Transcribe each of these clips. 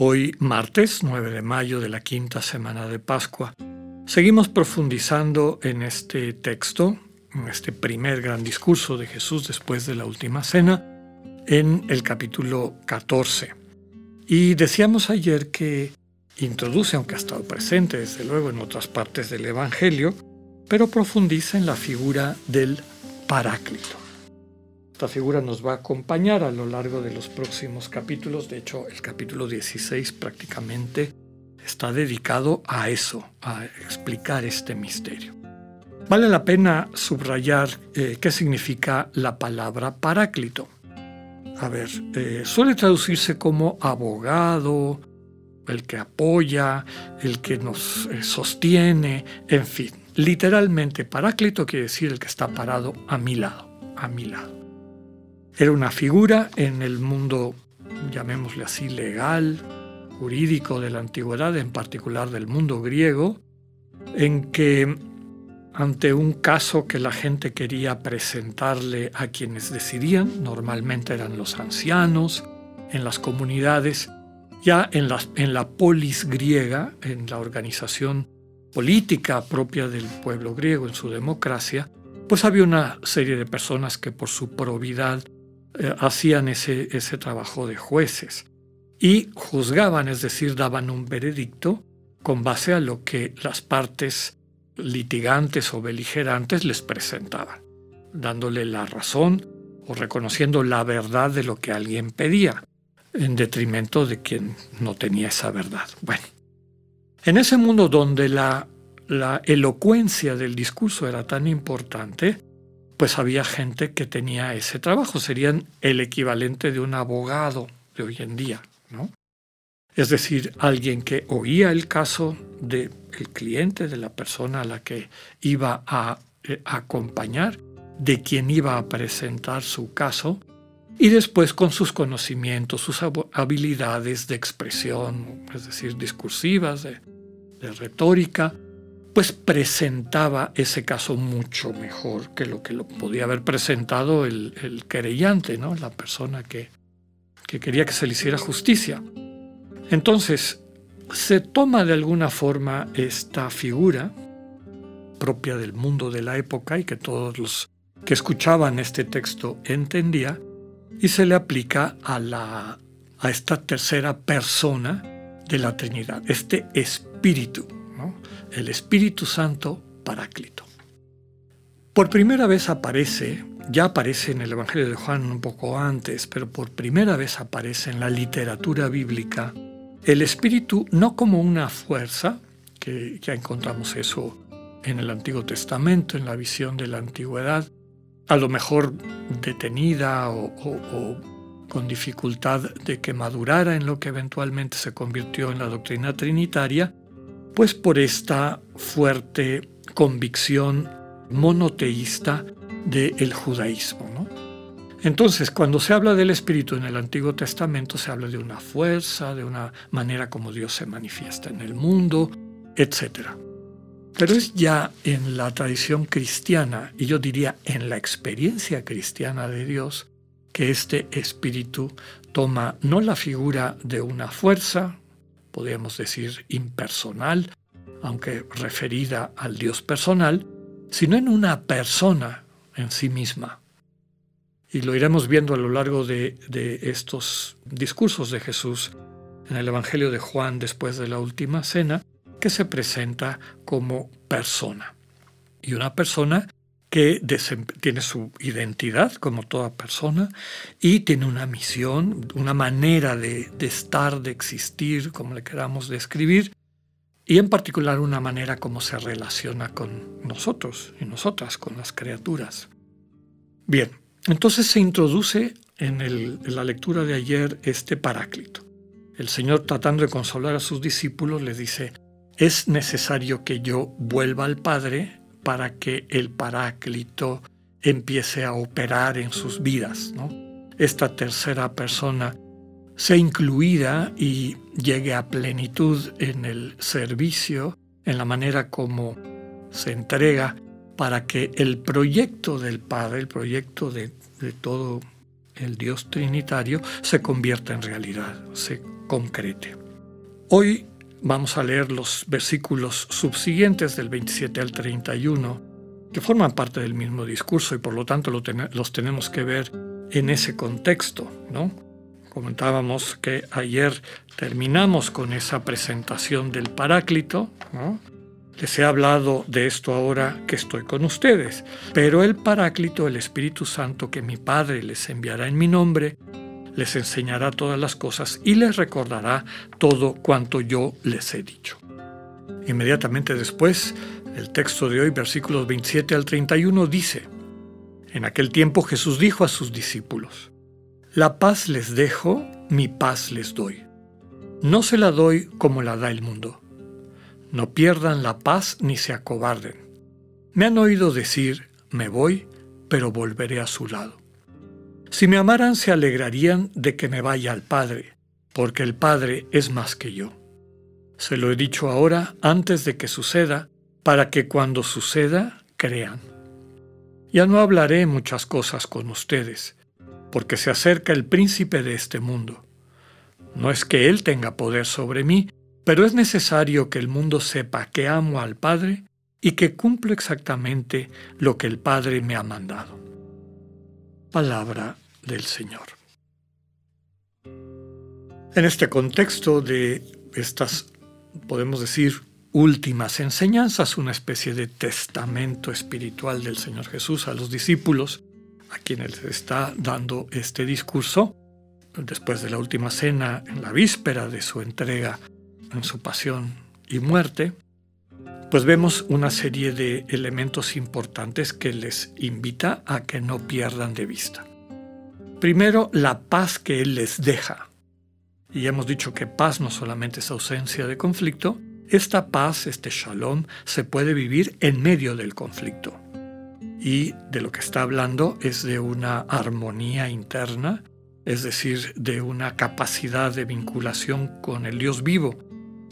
Hoy, martes 9 de mayo de la quinta semana de Pascua, seguimos profundizando en este texto, en este primer gran discurso de Jesús después de la última cena, en el capítulo 14. Y decíamos ayer que introduce, aunque ha estado presente desde luego en otras partes del Evangelio, pero profundiza en la figura del Paráclito. Esta figura nos va a acompañar a lo largo de los próximos capítulos. De hecho, el capítulo 16 prácticamente está dedicado a eso, a explicar este misterio. Vale la pena subrayar eh, qué significa la palabra paráclito. A ver, eh, suele traducirse como abogado, el que apoya, el que nos eh, sostiene, en fin. Literalmente, Paráclito quiere decir el que está parado a mi lado, a mi lado. Era una figura en el mundo, llamémosle así, legal, jurídico de la antigüedad, en particular del mundo griego, en que ante un caso que la gente quería presentarle a quienes decidían, normalmente eran los ancianos, en las comunidades, ya en la, en la polis griega, en la organización política propia del pueblo griego en su democracia, pues había una serie de personas que por su probidad eh, hacían ese, ese trabajo de jueces y juzgaban, es decir, daban un veredicto con base a lo que las partes litigantes o beligerantes les presentaban, dándole la razón o reconociendo la verdad de lo que alguien pedía, en detrimento de quien no tenía esa verdad. Bueno, en ese mundo donde la, la elocuencia del discurso era tan importante, pues había gente que tenía ese trabajo, serían el equivalente de un abogado de hoy en día, ¿no? Es decir, alguien que oía el caso del cliente, de la persona a la que iba a eh, acompañar, de quien iba a presentar su caso, y después con sus conocimientos, sus habilidades de expresión, es decir, discursivas, de, retórica, pues presentaba ese caso mucho mejor que lo que lo podía haber presentado el, querellante, ¿no? la persona que, que quería que se le hiciera justicia. Entonces, se toma de alguna forma esta figura propia del mundo de la época y que todos los que escuchaban este texto entendía, y se le aplica a, la, a esta tercera persona de la Trinidad, este Espíritu, el Espíritu Santo Paráclito. Por primera vez aparece, ya aparece en el Evangelio de Juan un poco antes, pero por primera vez aparece en la literatura bíblica el Espíritu no como una fuerza, que ya encontramos eso en el Antiguo Testamento, en la visión de la antigüedad, a lo mejor detenida o, con dificultad de que madurara en lo que eventualmente se convirtió en la doctrina trinitaria, pues por esta fuerte convicción monoteísta del judaísmo. Entonces, cuando se habla del Espíritu en el Antiguo Testamento, se habla de una fuerza, de una manera como Dios se manifiesta en el mundo, etc. Pero es ya en la tradición cristiana, y yo diría en la experiencia cristiana de Dios, que este espíritu toma no la figura de una fuerza, podríamos decir impersonal, aunque referida al Dios personal, sino en una persona en sí misma. Y lo iremos viendo a lo largo de, de estos discursos de Jesús en el Evangelio de Juan después de la última cena, que se presenta como persona. Y una persona que tiene su identidad como toda persona y tiene una misión, una manera de, estar, de existir, como le queramos describir, y en particular una manera como se relaciona con nosotros y nosotras, con las criaturas. Bien, entonces se introduce en, en la lectura de ayer este paráclito. El Señor tratando de consolar a sus discípulos les dice, es necesario que yo vuelva al Padre para que el Paráclito empiece a operar en sus vidas. Esta tercera persona sea incluida y llegue a plenitud en el servicio, en la manera como se entrega para que el proyecto del Padre, el proyecto de, de todo el Dios Trinitario, se convierta en realidad, se concrete. Hoy Vamos a leer los versículos subsiguientes del 27 al 31, que forman parte del mismo discurso y por lo tanto los tenemos que ver en ese contexto. ¿no? Comentábamos que ayer terminamos con esa presentación del Paráclito. Les he hablado de esto ahora que estoy con ustedes, pero el Paráclito, el Espíritu Santo que mi Padre les enviará en mi nombre, les enseñará todas las cosas y les recordará todo cuanto yo les he dicho. Inmediatamente después, el texto de hoy, versículos 27 al 31, dice, En aquel tiempo Jesús dijo a sus discípulos, La paz les dejo, mi paz les doy. No se la doy como la da el mundo. No pierdan la paz ni se acobarden. Me han oído decir, me voy, pero volveré a su lado. Si me amaran se alegrarían de que me vaya al Padre, porque el Padre es más que yo. Se lo he dicho ahora antes de que suceda, para que cuando suceda crean. Ya no hablaré muchas cosas con ustedes, porque se acerca el príncipe de este mundo. No es que él tenga poder sobre mí, pero es necesario que el mundo sepa que amo al Padre y que cumplo exactamente lo que el Padre me ha mandado palabra del Señor. En este contexto de estas, podemos decir, últimas enseñanzas, una especie de testamento espiritual del Señor Jesús a los discípulos, a quienes está dando este discurso, después de la última cena, en la víspera de su entrega en su pasión y muerte, pues vemos una serie de elementos importantes que les invita a que no pierdan de vista. Primero, la paz que Él les deja. Y hemos dicho que paz no solamente es ausencia de conflicto, esta paz, este shalom, se puede vivir en medio del conflicto. Y de lo que está hablando es de una armonía interna, es decir, de una capacidad de vinculación con el Dios vivo,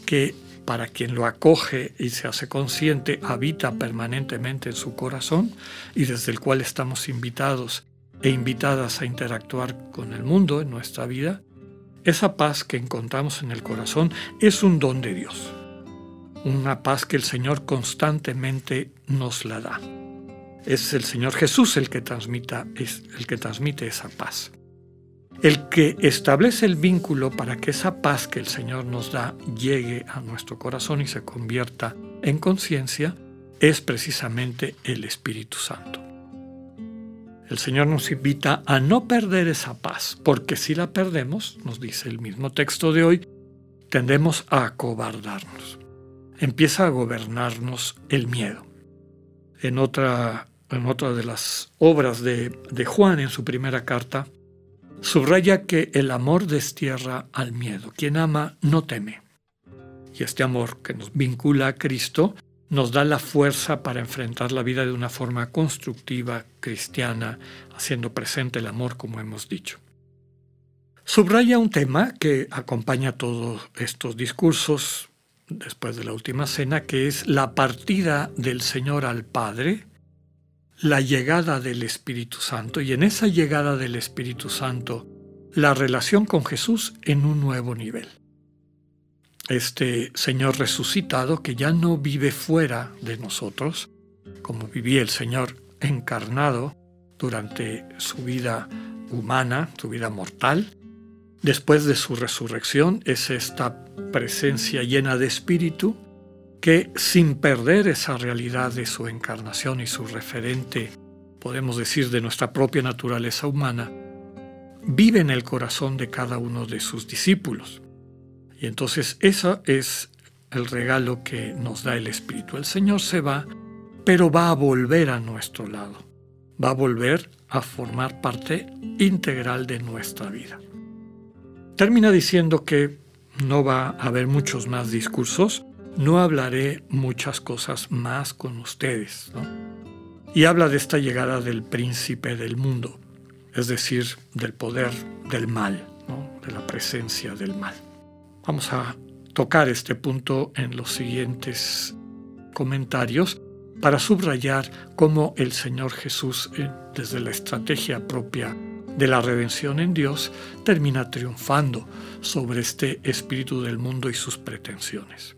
que para quien lo acoge y se hace consciente, habita permanentemente en su corazón y desde el cual estamos invitados e invitadas a interactuar con el mundo en nuestra vida, esa paz que encontramos en el corazón es un don de Dios, una paz que el Señor constantemente nos la da. Es el Señor Jesús el que, el que transmite esa paz. El que establece el vínculo para que esa paz que el Señor nos da llegue a nuestro corazón y se convierta en conciencia es precisamente el Espíritu Santo. El Señor nos invita a no perder esa paz, porque si la perdemos, nos dice el mismo texto de hoy, tendemos a acobardarnos. Empieza a gobernarnos el miedo. En otra, en otra de las obras de, de Juan, en su primera carta, Subraya que el amor destierra al miedo. Quien ama no teme. Y este amor que nos vincula a Cristo nos da la fuerza para enfrentar la vida de una forma constructiva, cristiana, haciendo presente el amor como hemos dicho. Subraya un tema que acompaña todos estos discursos después de la última cena, que es la partida del Señor al Padre la llegada del Espíritu Santo y en esa llegada del Espíritu Santo la relación con Jesús en un nuevo nivel. Este Señor resucitado que ya no vive fuera de nosotros, como vivía el Señor encarnado durante su vida humana, su vida mortal, después de su resurrección es esta presencia llena de espíritu que sin perder esa realidad de su encarnación y su referente, podemos decir, de nuestra propia naturaleza humana, vive en el corazón de cada uno de sus discípulos. Y entonces eso es el regalo que nos da el Espíritu. El Señor se va, pero va a volver a nuestro lado, va a volver a formar parte integral de nuestra vida. Termina diciendo que no va a haber muchos más discursos, no hablaré muchas cosas más con ustedes. Y habla de esta llegada del príncipe del mundo, es decir, del poder del mal, de la presencia del mal. Vamos a tocar este punto en los siguientes comentarios para subrayar cómo el Señor Jesús, eh, desde la estrategia propia de la redención en Dios, termina triunfando sobre este espíritu del mundo y sus pretensiones.